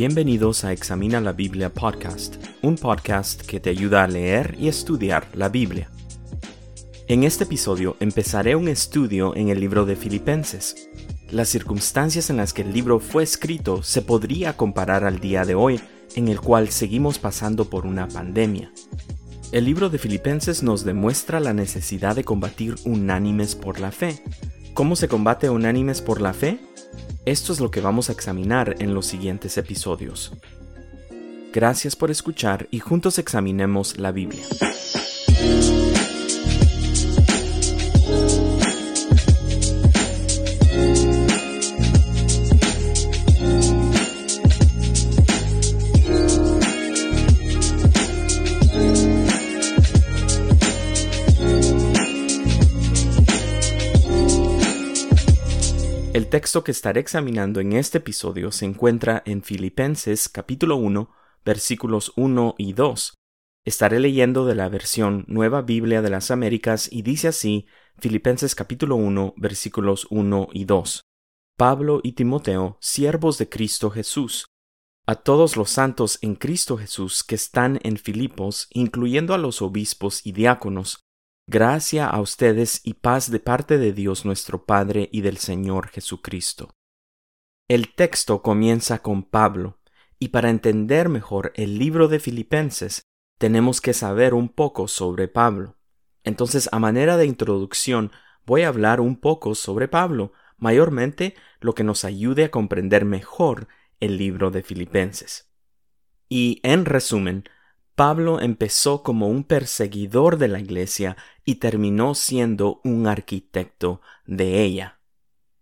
Bienvenidos a Examina la Biblia Podcast, un podcast que te ayuda a leer y estudiar la Biblia. En este episodio empezaré un estudio en el libro de Filipenses. Las circunstancias en las que el libro fue escrito se podría comparar al día de hoy, en el cual seguimos pasando por una pandemia. El libro de Filipenses nos demuestra la necesidad de combatir unánimes por la fe. ¿Cómo se combate unánimes por la fe? Esto es lo que vamos a examinar en los siguientes episodios. Gracias por escuchar y juntos examinemos la Biblia. Que estaré examinando en este episodio se encuentra en Filipenses capítulo 1, versículos 1 y 2. Estaré leyendo de la versión Nueva Biblia de las Américas y dice así Filipenses capítulo 1, versículos 1 y 2. Pablo y Timoteo, siervos de Cristo Jesús, a todos los santos en Cristo Jesús que están en Filipos, incluyendo a los obispos y diáconos, Gracia a ustedes y paz de parte de Dios nuestro Padre y del Señor Jesucristo. El texto comienza con Pablo, y para entender mejor el libro de Filipenses, tenemos que saber un poco sobre Pablo. Entonces, a manera de introducción, voy a hablar un poco sobre Pablo, mayormente lo que nos ayude a comprender mejor el libro de Filipenses. Y, en resumen, Pablo empezó como un perseguidor de la iglesia y terminó siendo un arquitecto de ella.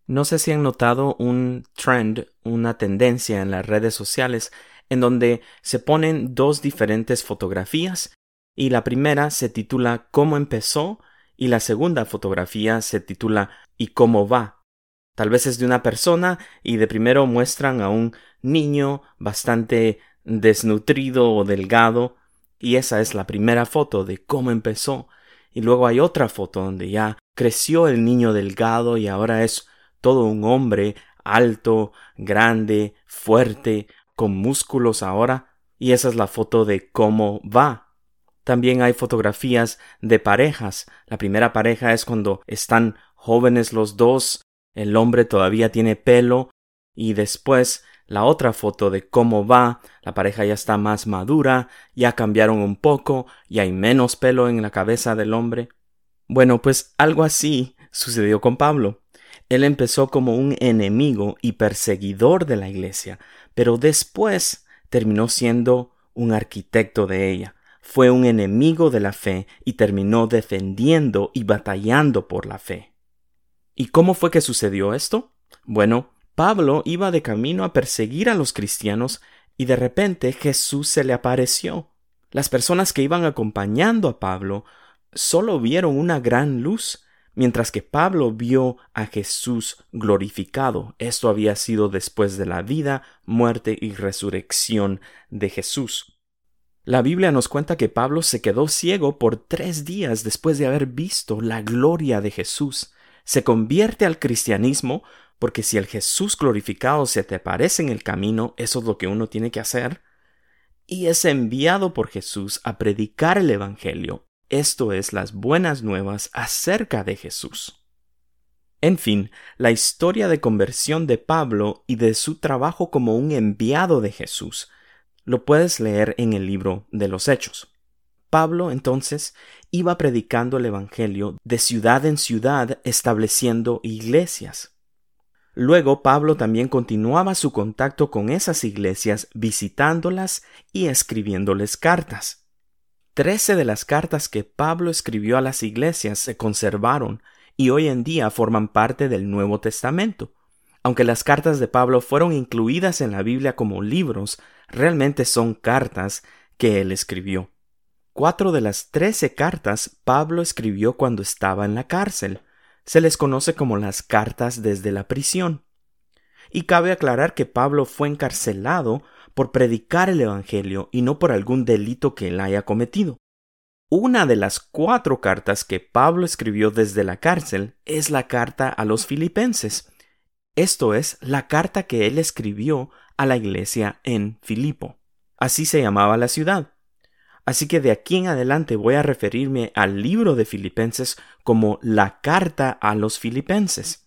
No sé si han notado un trend, una tendencia en las redes sociales en donde se ponen dos diferentes fotografías y la primera se titula ¿Cómo empezó? y la segunda fotografía se titula ¿Y cómo va? Tal vez es de una persona y de primero muestran a un niño bastante desnutrido o delgado y esa es la primera foto de cómo empezó. Y luego hay otra foto donde ya creció el niño delgado y ahora es todo un hombre alto, grande, fuerte, con músculos ahora. Y esa es la foto de cómo va. También hay fotografías de parejas. La primera pareja es cuando están jóvenes los dos, el hombre todavía tiene pelo y después la otra foto de cómo va, la pareja ya está más madura, ya cambiaron un poco, y hay menos pelo en la cabeza del hombre. Bueno, pues algo así sucedió con Pablo. Él empezó como un enemigo y perseguidor de la iglesia, pero después terminó siendo un arquitecto de ella. Fue un enemigo de la fe y terminó defendiendo y batallando por la fe. ¿Y cómo fue que sucedió esto? Bueno, Pablo iba de camino a perseguir a los cristianos y de repente Jesús se le apareció. Las personas que iban acompañando a Pablo solo vieron una gran luz, mientras que Pablo vio a Jesús glorificado. Esto había sido después de la vida, muerte y resurrección de Jesús. La Biblia nos cuenta que Pablo se quedó ciego por tres días después de haber visto la gloria de Jesús. Se convierte al cristianismo porque si el Jesús glorificado se te aparece en el camino, eso es lo que uno tiene que hacer, y es enviado por Jesús a predicar el Evangelio, esto es las buenas nuevas acerca de Jesús. En fin, la historia de conversión de Pablo y de su trabajo como un enviado de Jesús lo puedes leer en el libro de los Hechos. Pablo entonces iba predicando el Evangelio de ciudad en ciudad estableciendo iglesias. Luego Pablo también continuaba su contacto con esas iglesias visitándolas y escribiéndoles cartas. Trece de las cartas que Pablo escribió a las iglesias se conservaron y hoy en día forman parte del Nuevo Testamento. Aunque las cartas de Pablo fueron incluidas en la Biblia como libros, realmente son cartas que él escribió. Cuatro de las trece cartas Pablo escribió cuando estaba en la cárcel se les conoce como las cartas desde la prisión. Y cabe aclarar que Pablo fue encarcelado por predicar el Evangelio y no por algún delito que él haya cometido. Una de las cuatro cartas que Pablo escribió desde la cárcel es la carta a los filipenses. Esto es la carta que él escribió a la iglesia en Filipo. Así se llamaba la ciudad. Así que de aquí en adelante voy a referirme al libro de Filipenses como la carta a los filipenses.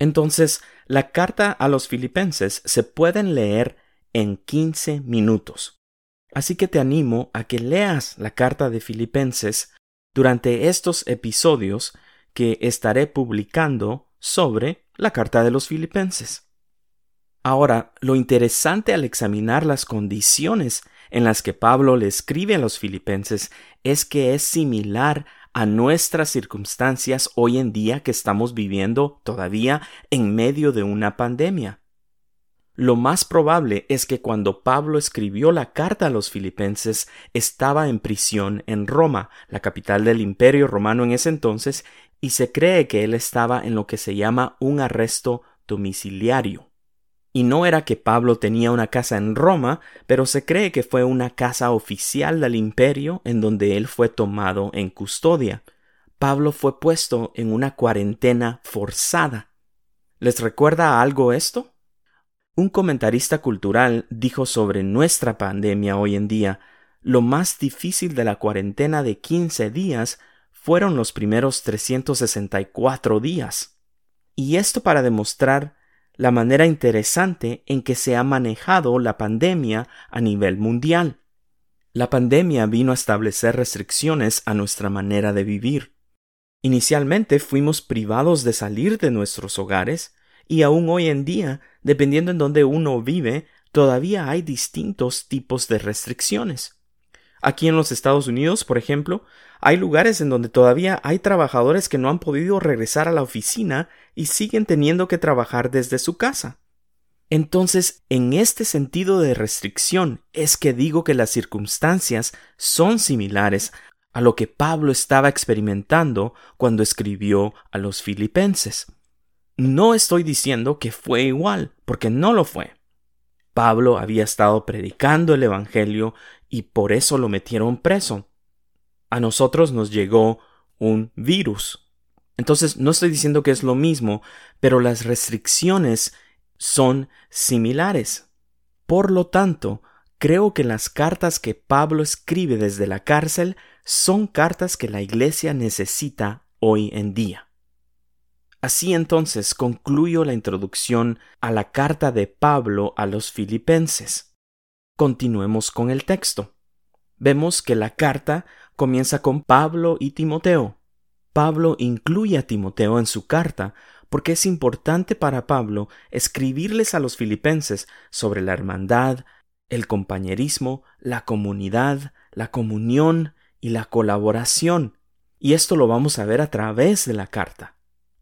Entonces, la carta a los filipenses se pueden leer en 15 minutos. Así que te animo a que leas la carta de Filipenses durante estos episodios que estaré publicando sobre la carta de los filipenses. Ahora, lo interesante al examinar las condiciones en las que Pablo le escribe a los filipenses es que es similar a nuestras circunstancias hoy en día que estamos viviendo todavía en medio de una pandemia. Lo más probable es que cuando Pablo escribió la carta a los filipenses estaba en prisión en Roma, la capital del imperio romano en ese entonces, y se cree que él estaba en lo que se llama un arresto domiciliario. Y no era que Pablo tenía una casa en Roma, pero se cree que fue una casa oficial del imperio en donde él fue tomado en custodia. Pablo fue puesto en una cuarentena forzada. ¿Les recuerda algo esto? Un comentarista cultural dijo sobre nuestra pandemia hoy en día, lo más difícil de la cuarentena de 15 días fueron los primeros 364 días. Y esto para demostrar la manera interesante en que se ha manejado la pandemia a nivel mundial. La pandemia vino a establecer restricciones a nuestra manera de vivir. Inicialmente fuimos privados de salir de nuestros hogares y aún hoy en día, dependiendo en donde uno vive, todavía hay distintos tipos de restricciones. Aquí en los Estados Unidos, por ejemplo, hay lugares en donde todavía hay trabajadores que no han podido regresar a la oficina y siguen teniendo que trabajar desde su casa. Entonces, en este sentido de restricción es que digo que las circunstancias son similares a lo que Pablo estaba experimentando cuando escribió a los filipenses. No estoy diciendo que fue igual, porque no lo fue. Pablo había estado predicando el Evangelio y por eso lo metieron preso. A nosotros nos llegó un virus. Entonces no estoy diciendo que es lo mismo, pero las restricciones son similares. Por lo tanto, creo que las cartas que Pablo escribe desde la cárcel son cartas que la Iglesia necesita hoy en día. Así entonces concluyo la introducción a la carta de Pablo a los filipenses. Continuemos con el texto. Vemos que la carta comienza con Pablo y Timoteo. Pablo incluye a Timoteo en su carta porque es importante para Pablo escribirles a los filipenses sobre la hermandad, el compañerismo, la comunidad, la comunión y la colaboración. Y esto lo vamos a ver a través de la carta.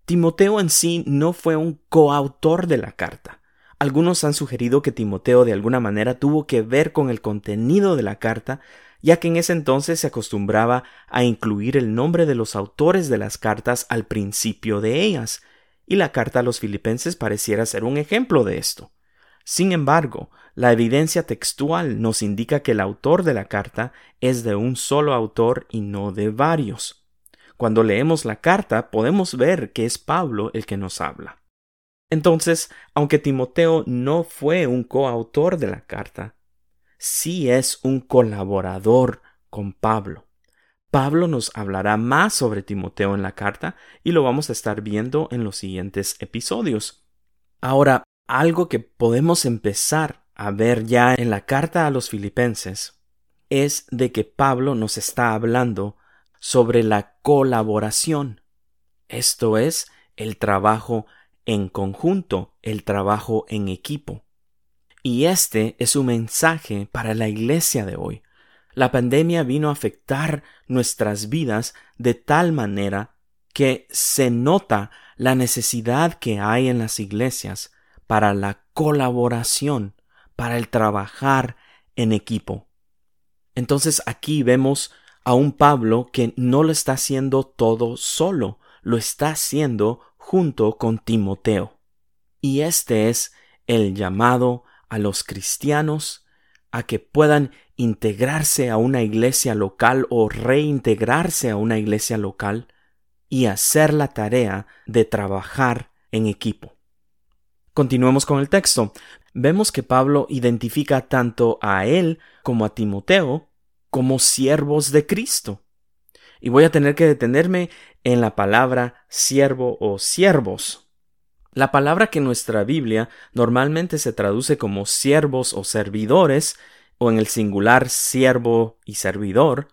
Timoteo en sí no fue un coautor de la carta. Algunos han sugerido que Timoteo de alguna manera tuvo que ver con el contenido de la carta, ya que en ese entonces se acostumbraba a incluir el nombre de los autores de las cartas al principio de ellas, y la carta a los filipenses pareciera ser un ejemplo de esto. Sin embargo, la evidencia textual nos indica que el autor de la carta es de un solo autor y no de varios. Cuando leemos la carta podemos ver que es Pablo el que nos habla. Entonces, aunque Timoteo no fue un coautor de la carta, sí es un colaborador con Pablo. Pablo nos hablará más sobre Timoteo en la carta y lo vamos a estar viendo en los siguientes episodios. Ahora, algo que podemos empezar a ver ya en la carta a los filipenses es de que Pablo nos está hablando sobre la colaboración. Esto es el trabajo en conjunto, el trabajo en equipo. Y este es un mensaje para la iglesia de hoy. La pandemia vino a afectar nuestras vidas de tal manera que se nota la necesidad que hay en las iglesias para la colaboración, para el trabajar en equipo. Entonces aquí vemos a un Pablo que no lo está haciendo todo solo, lo está haciendo junto con Timoteo. Y este es el llamado a los cristianos a que puedan integrarse a una iglesia local o reintegrarse a una iglesia local y hacer la tarea de trabajar en equipo. Continuemos con el texto. Vemos que Pablo identifica tanto a él como a Timoteo como siervos de Cristo. Y voy a tener que detenerme en la palabra siervo o siervos. La palabra que en nuestra Biblia normalmente se traduce como siervos o servidores, o en el singular siervo y servidor,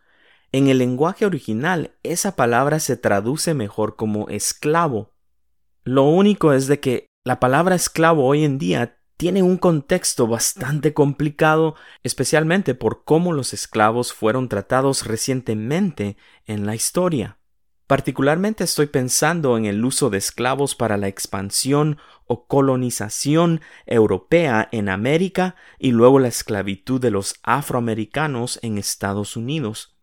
en el lenguaje original esa palabra se traduce mejor como esclavo. Lo único es de que la palabra esclavo hoy en día tiene un contexto bastante complicado, especialmente por cómo los esclavos fueron tratados recientemente en la historia. Particularmente estoy pensando en el uso de esclavos para la expansión o colonización europea en América y luego la esclavitud de los afroamericanos en Estados Unidos.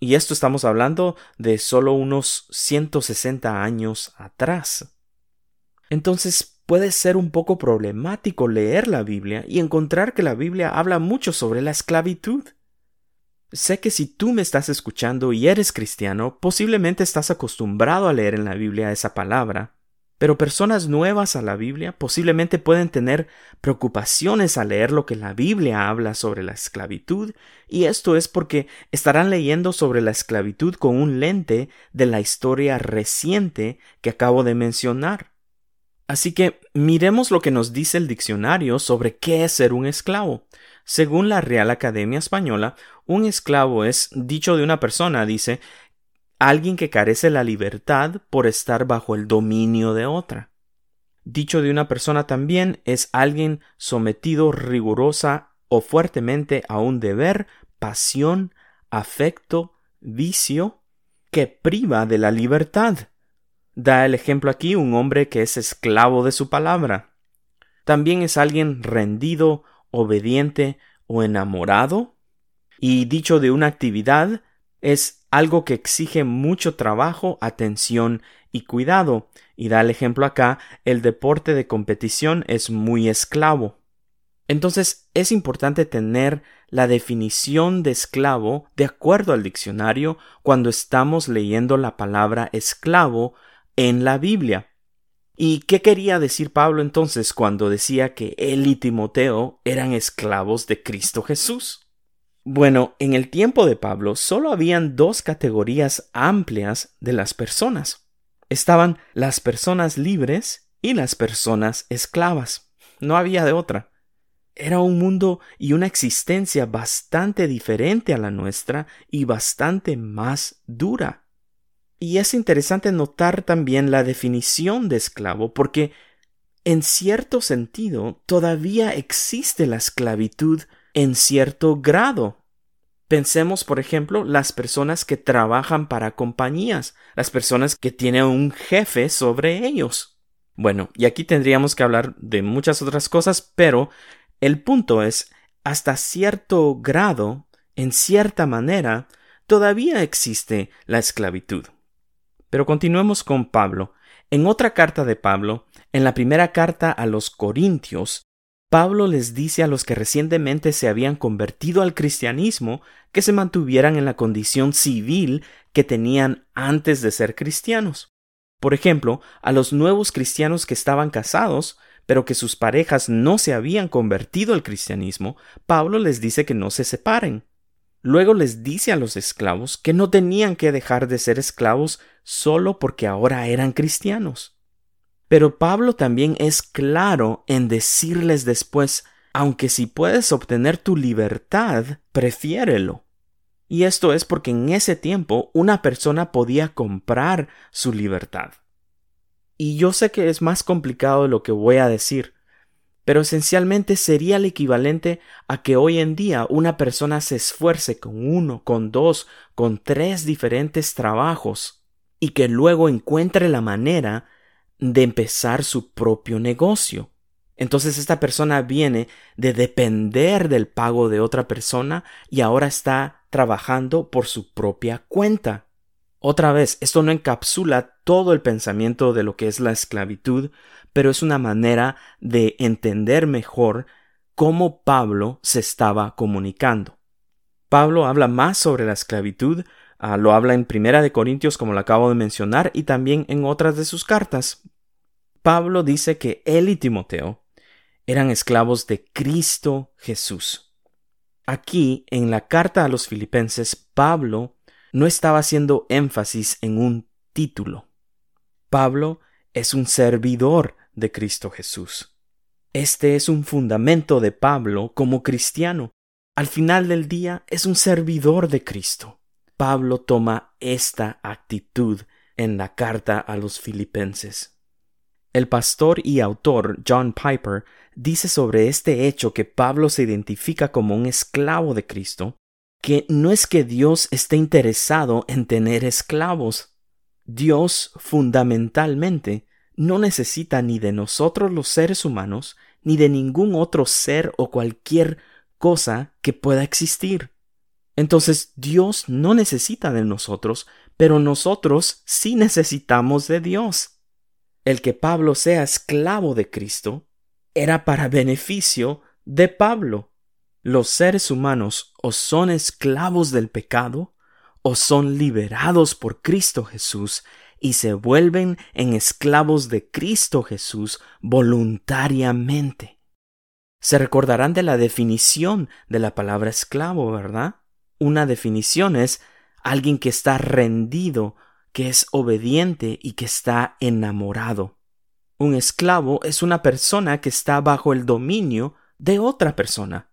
Y esto estamos hablando de solo unos 160 años atrás. Entonces puede ser un poco problemático leer la Biblia y encontrar que la Biblia habla mucho sobre la esclavitud. Sé que si tú me estás escuchando y eres cristiano, posiblemente estás acostumbrado a leer en la Biblia esa palabra, pero personas nuevas a la Biblia posiblemente pueden tener preocupaciones al leer lo que la Biblia habla sobre la esclavitud, y esto es porque estarán leyendo sobre la esclavitud con un lente de la historia reciente que acabo de mencionar. Así que miremos lo que nos dice el diccionario sobre qué es ser un esclavo. Según la Real Academia Española, un esclavo es, dicho de una persona, dice, alguien que carece la libertad por estar bajo el dominio de otra. Dicho de una persona también es alguien sometido rigurosa o fuertemente a un deber, pasión, afecto, vicio, que priva de la libertad. Da el ejemplo aquí un hombre que es esclavo de su palabra. También es alguien rendido obediente o enamorado. Y dicho de una actividad, es algo que exige mucho trabajo, atención y cuidado. Y da el ejemplo acá, el deporte de competición es muy esclavo. Entonces es importante tener la definición de esclavo de acuerdo al diccionario cuando estamos leyendo la palabra esclavo en la Biblia. ¿Y qué quería decir Pablo entonces cuando decía que él y Timoteo eran esclavos de Cristo Jesús? Bueno, en el tiempo de Pablo solo habían dos categorías amplias de las personas. Estaban las personas libres y las personas esclavas. No había de otra. Era un mundo y una existencia bastante diferente a la nuestra y bastante más dura. Y es interesante notar también la definición de esclavo, porque en cierto sentido todavía existe la esclavitud en cierto grado. Pensemos, por ejemplo, las personas que trabajan para compañías, las personas que tienen un jefe sobre ellos. Bueno, y aquí tendríamos que hablar de muchas otras cosas, pero el punto es, hasta cierto grado, en cierta manera, todavía existe la esclavitud. Pero continuemos con Pablo. En otra carta de Pablo, en la primera carta a los Corintios, Pablo les dice a los que recientemente se habían convertido al cristianismo que se mantuvieran en la condición civil que tenían antes de ser cristianos. Por ejemplo, a los nuevos cristianos que estaban casados, pero que sus parejas no se habían convertido al cristianismo, Pablo les dice que no se separen. Luego les dice a los esclavos que no tenían que dejar de ser esclavos solo porque ahora eran cristianos. Pero Pablo también es claro en decirles después, aunque si puedes obtener tu libertad, prefiérelo. Y esto es porque en ese tiempo una persona podía comprar su libertad. Y yo sé que es más complicado de lo que voy a decir, pero esencialmente sería el equivalente a que hoy en día una persona se esfuerce con uno, con dos, con tres diferentes trabajos y que luego encuentre la manera de empezar su propio negocio. Entonces esta persona viene de depender del pago de otra persona y ahora está trabajando por su propia cuenta. Otra vez, esto no encapsula todo el pensamiento de lo que es la esclavitud, pero es una manera de entender mejor cómo Pablo se estaba comunicando. Pablo habla más sobre la esclavitud, ah, lo habla en Primera de Corintios como lo acabo de mencionar y también en otras de sus cartas. Pablo dice que él y Timoteo eran esclavos de Cristo Jesús. Aquí, en la carta a los filipenses, Pablo no estaba haciendo énfasis en un título. Pablo es un servidor de Cristo Jesús. Este es un fundamento de Pablo como cristiano. Al final del día es un servidor de Cristo. Pablo toma esta actitud en la carta a los filipenses. El pastor y autor John Piper dice sobre este hecho que Pablo se identifica como un esclavo de Cristo, que no es que Dios esté interesado en tener esclavos. Dios fundamentalmente no necesita ni de nosotros los seres humanos, ni de ningún otro ser o cualquier cosa que pueda existir. Entonces Dios no necesita de nosotros, pero nosotros sí necesitamos de Dios. El que Pablo sea esclavo de Cristo era para beneficio de Pablo. Los seres humanos o son esclavos del pecado o son liberados por Cristo Jesús y se vuelven en esclavos de Cristo Jesús voluntariamente. Se recordarán de la definición de la palabra esclavo, ¿verdad? Una definición es alguien que está rendido, que es obediente y que está enamorado. Un esclavo es una persona que está bajo el dominio de otra persona.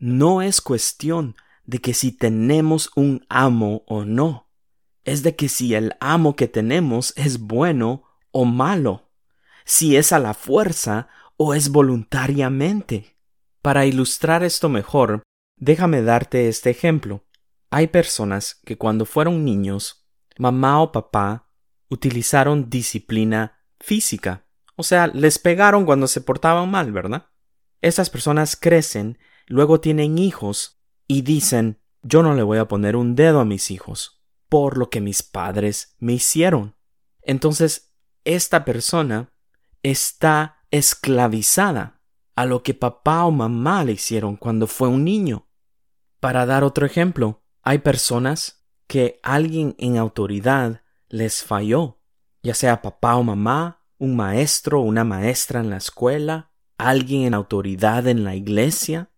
No es cuestión de que si tenemos un amo o no es de que si el amo que tenemos es bueno o malo, si es a la fuerza o es voluntariamente. Para ilustrar esto mejor, déjame darte este ejemplo. Hay personas que cuando fueron niños, mamá o papá utilizaron disciplina física, o sea, les pegaron cuando se portaban mal, ¿verdad? Esas personas crecen, luego tienen hijos y dicen, yo no le voy a poner un dedo a mis hijos por lo que mis padres me hicieron. Entonces, esta persona está esclavizada a lo que papá o mamá le hicieron cuando fue un niño. Para dar otro ejemplo, hay personas que alguien en autoridad les falló, ya sea papá o mamá, un maestro o una maestra en la escuela, alguien en autoridad en la iglesia,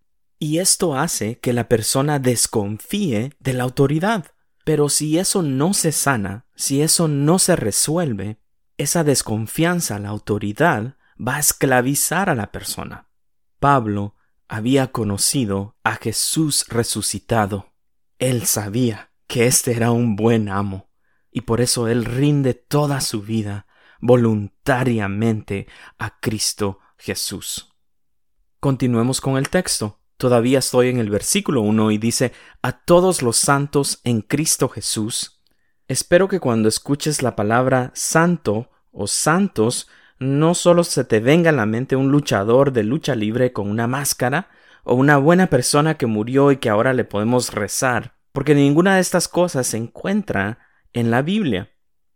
y esto hace que la persona desconfíe de la autoridad. Pero si eso no se sana, si eso no se resuelve, esa desconfianza a la autoridad va a esclavizar a la persona. Pablo había conocido a Jesús resucitado. Él sabía que éste era un buen amo, y por eso él rinde toda su vida voluntariamente a Cristo Jesús. Continuemos con el texto. Todavía estoy en el versículo 1 y dice, a todos los santos en Cristo Jesús. Espero que cuando escuches la palabra santo o santos, no solo se te venga a la mente un luchador de lucha libre con una máscara, o una buena persona que murió y que ahora le podemos rezar, porque ninguna de estas cosas se encuentra en la Biblia.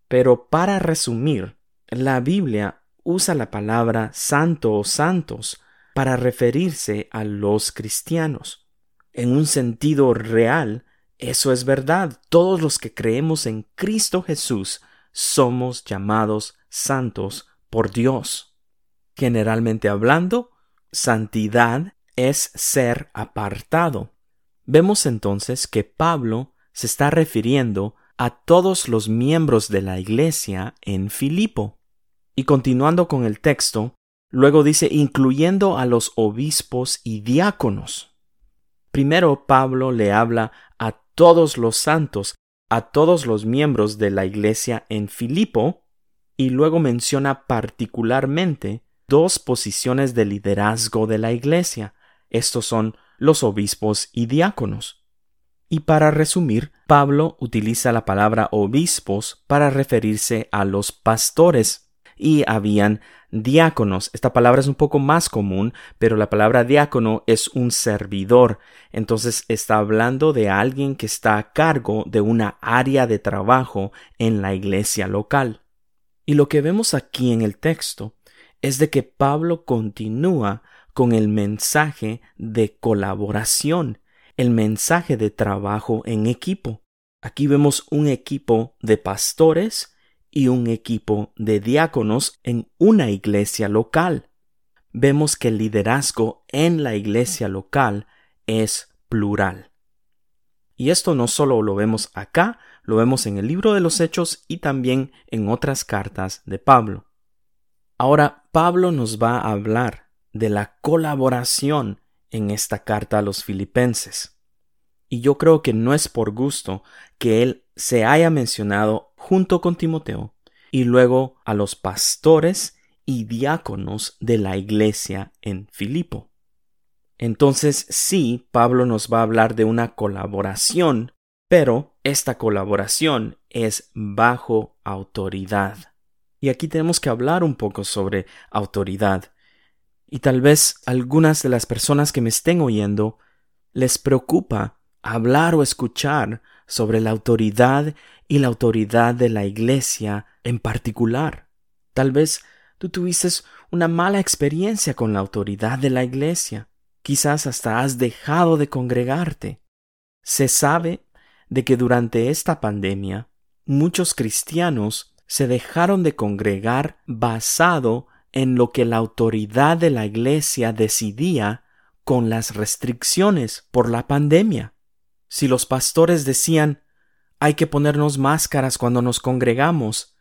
Pero para resumir, la Biblia usa la palabra santo o santos para referirse a los cristianos. En un sentido real, eso es verdad. Todos los que creemos en Cristo Jesús somos llamados santos por Dios. Generalmente hablando, santidad es ser apartado. Vemos entonces que Pablo se está refiriendo a todos los miembros de la iglesia en Filipo. Y continuando con el texto, Luego dice, incluyendo a los obispos y diáconos. Primero Pablo le habla a todos los santos, a todos los miembros de la iglesia en Filipo, y luego menciona particularmente dos posiciones de liderazgo de la iglesia. Estos son los obispos y diáconos. Y para resumir, Pablo utiliza la palabra obispos para referirse a los pastores y habían diáconos. Esta palabra es un poco más común, pero la palabra diácono es un servidor. Entonces está hablando de alguien que está a cargo de una área de trabajo en la iglesia local. Y lo que vemos aquí en el texto es de que Pablo continúa con el mensaje de colaboración, el mensaje de trabajo en equipo. Aquí vemos un equipo de pastores, y un equipo de diáconos en una iglesia local. Vemos que el liderazgo en la iglesia local es plural. Y esto no solo lo vemos acá, lo vemos en el libro de los Hechos y también en otras cartas de Pablo. Ahora, Pablo nos va a hablar de la colaboración en esta carta a los filipenses. Y yo creo que no es por gusto que él se haya mencionado junto con Timoteo y luego a los pastores y diáconos de la iglesia en Filipo. Entonces sí, Pablo nos va a hablar de una colaboración, pero esta colaboración es bajo autoridad. Y aquí tenemos que hablar un poco sobre autoridad. Y tal vez algunas de las personas que me estén oyendo les preocupa hablar o escuchar sobre la autoridad y la autoridad de la Iglesia en particular. Tal vez tú tuviste una mala experiencia con la autoridad de la Iglesia. Quizás hasta has dejado de congregarte. Se sabe de que durante esta pandemia muchos cristianos se dejaron de congregar basado en lo que la autoridad de la Iglesia decidía con las restricciones por la pandemia. Si los pastores decían hay que ponernos máscaras cuando nos congregamos,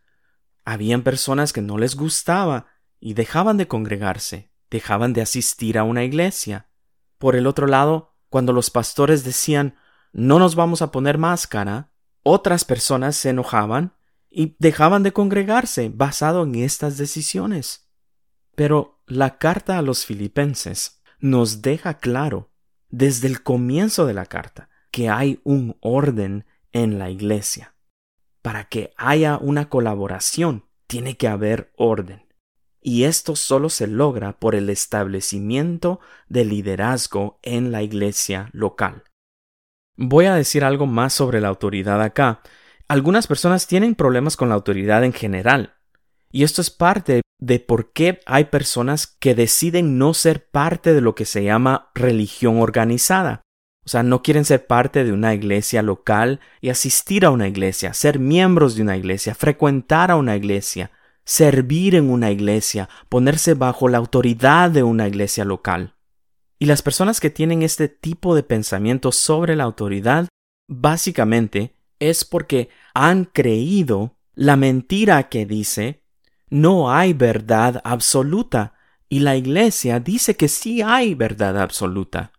habían personas que no les gustaba y dejaban de congregarse, dejaban de asistir a una iglesia. Por el otro lado, cuando los pastores decían no nos vamos a poner máscara, otras personas se enojaban y dejaban de congregarse basado en estas decisiones. Pero la carta a los filipenses nos deja claro, desde el comienzo de la carta, que hay un orden en la iglesia. Para que haya una colaboración, tiene que haber orden y esto solo se logra por el establecimiento de liderazgo en la iglesia local. Voy a decir algo más sobre la autoridad acá. Algunas personas tienen problemas con la autoridad en general, y esto es parte de por qué hay personas que deciden no ser parte de lo que se llama religión organizada. O sea, no quieren ser parte de una iglesia local y asistir a una iglesia, ser miembros de una iglesia, frecuentar a una iglesia, servir en una iglesia, ponerse bajo la autoridad de una iglesia local. Y las personas que tienen este tipo de pensamiento sobre la autoridad, básicamente es porque han creído la mentira que dice no hay verdad absoluta y la iglesia dice que sí hay verdad absoluta.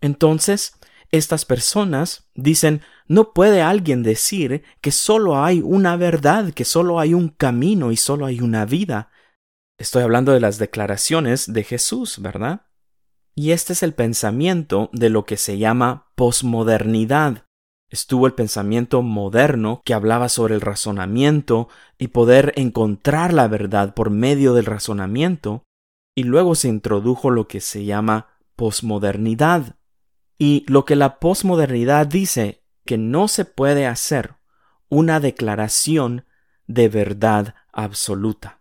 Entonces, estas personas dicen, no puede alguien decir que solo hay una verdad, que solo hay un camino y solo hay una vida. Estoy hablando de las declaraciones de Jesús, ¿verdad? Y este es el pensamiento de lo que se llama posmodernidad. Estuvo el pensamiento moderno que hablaba sobre el razonamiento y poder encontrar la verdad por medio del razonamiento, y luego se introdujo lo que se llama posmodernidad, y lo que la posmodernidad dice que no se puede hacer una declaración de verdad absoluta.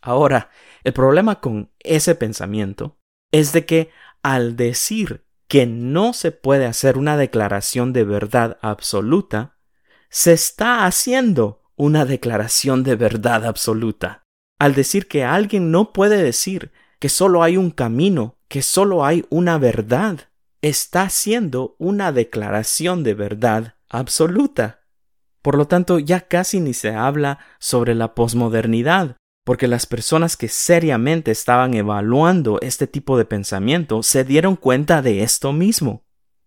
Ahora, el problema con ese pensamiento es de que al decir que no se puede hacer una declaración de verdad absoluta, se está haciendo una declaración de verdad absoluta. Al decir que alguien no puede decir que solo hay un camino, que solo hay una verdad, está haciendo una declaración de verdad absoluta. Por lo tanto, ya casi ni se habla sobre la posmodernidad, porque las personas que seriamente estaban evaluando este tipo de pensamiento se dieron cuenta de esto mismo.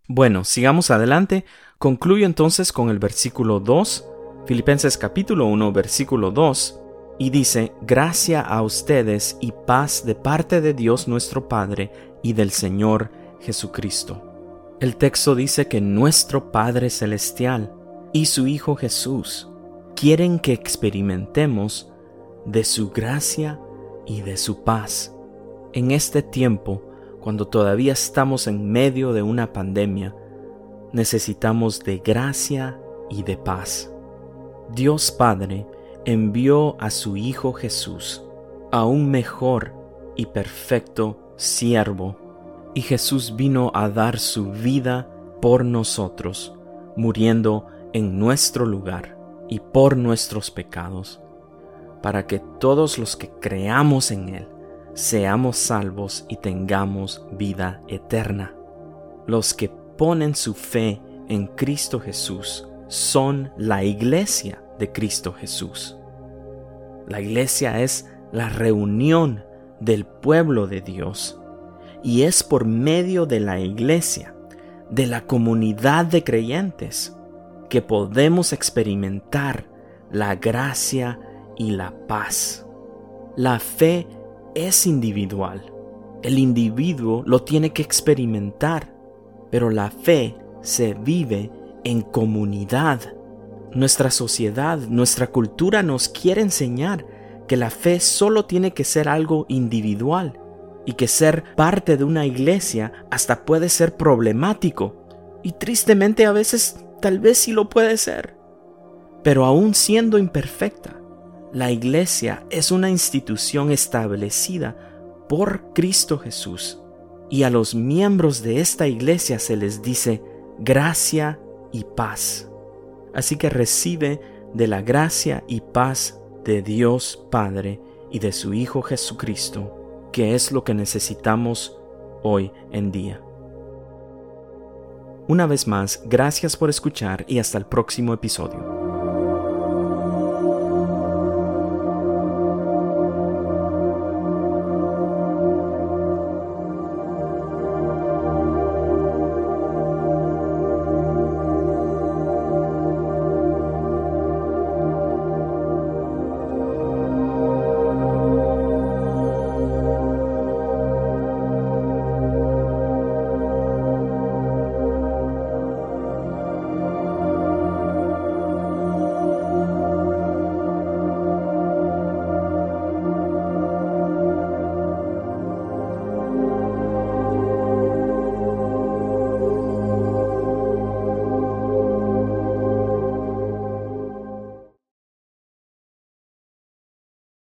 Bueno, sigamos adelante. Concluyo entonces con el versículo 2, Filipenses capítulo 1, versículo 2, y dice, Gracia a ustedes y paz de parte de Dios nuestro Padre y del Señor Jesucristo. El texto dice que nuestro Padre Celestial y su Hijo Jesús quieren que experimentemos de su gracia y de su paz. En este tiempo, cuando todavía estamos en medio de una pandemia, necesitamos de gracia y de paz. Dios Padre envió a su Hijo Jesús, a un mejor y perfecto siervo y Jesús vino a dar su vida por nosotros, muriendo en nuestro lugar y por nuestros pecados. para que todos los que creamos en Él seamos salvos y tengamos vida eterna. Los que ponen su fe en Cristo Jesús son la iglesia de Cristo Jesús. La iglesia es la reunión del pueblo de Dios y es por medio de la iglesia, de la comunidad de creyentes, que podemos experimentar la gracia y la paz. La fe es individual. El individuo lo tiene que experimentar, pero la fe se vive en comunidad. Nuestra sociedad, nuestra cultura nos quiere enseñar que la fe solo tiene que ser algo individual y que ser parte de una iglesia hasta puede ser problemático. Y tristemente a veces tal vez sí lo puede ser. Pero aún siendo imperfecta, la iglesia es una institución establecida por Cristo Jesús. Y a los miembros de esta iglesia se les dice gracia y paz. Así que recibe de la gracia y paz de Dios Padre y de su Hijo Jesucristo, que es lo que necesitamos hoy en día. Una vez más, gracias por escuchar y hasta el próximo episodio.